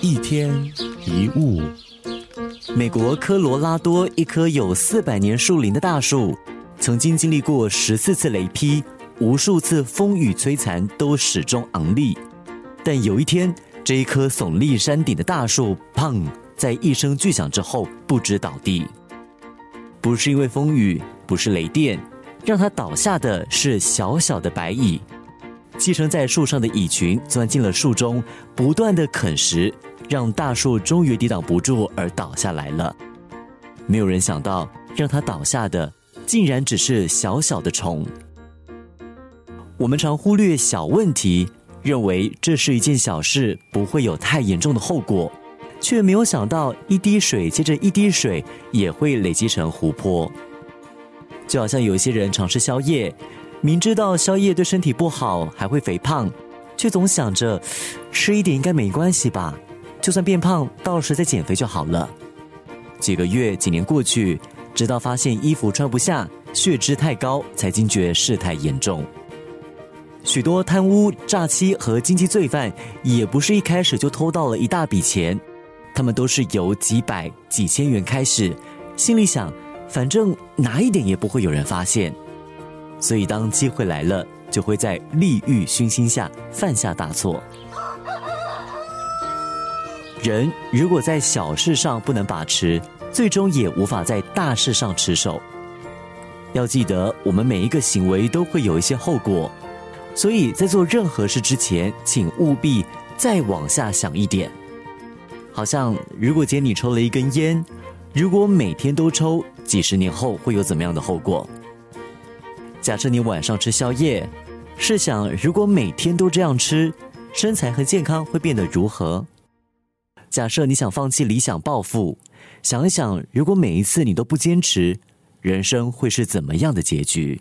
一天一物。美国科罗拉多一棵有四百年树龄的大树，曾经经历过十四次雷劈，无数次风雨摧残，都始终昂立。但有一天，这一棵耸立山顶的大树，砰，在一声巨响之后不知倒地。不是因为风雨，不是雷电，让它倒下的是小小的白蚁。寄生在树上的蚁群钻进了树中，不断的啃食，让大树终于抵挡不住而倒下来了。没有人想到，让它倒下的竟然只是小小的虫。我们常忽略小问题，认为这是一件小事，不会有太严重的后果，却没有想到一滴水接着一滴水也会累积成湖泊。就好像有些人尝试宵夜。明知道宵夜对身体不好，还会肥胖，却总想着吃一点应该没关系吧，就算变胖，到时再减肥就好了。几个月、几年过去，直到发现衣服穿不下，血脂太高，才惊觉事态严重。许多贪污、诈欺和经济罪犯，也不是一开始就偷到了一大笔钱，他们都是由几百、几千元开始，心里想，反正拿一点也不会有人发现。所以，当机会来了，就会在利欲熏心下犯下大错。人如果在小事上不能把持，最终也无法在大事上持守。要记得，我们每一个行为都会有一些后果，所以在做任何事之前，请务必再往下想一点。好像，如果今天你抽了一根烟，如果每天都抽，几十年后会有怎么样的后果？假设你晚上吃宵夜，试想如果每天都这样吃，身材和健康会变得如何？假设你想放弃理想抱负，想一想如果每一次你都不坚持，人生会是怎么样的结局？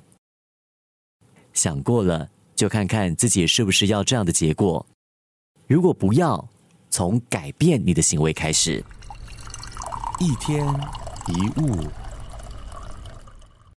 想过了，就看看自己是不是要这样的结果。如果不要，从改变你的行为开始。一天一物。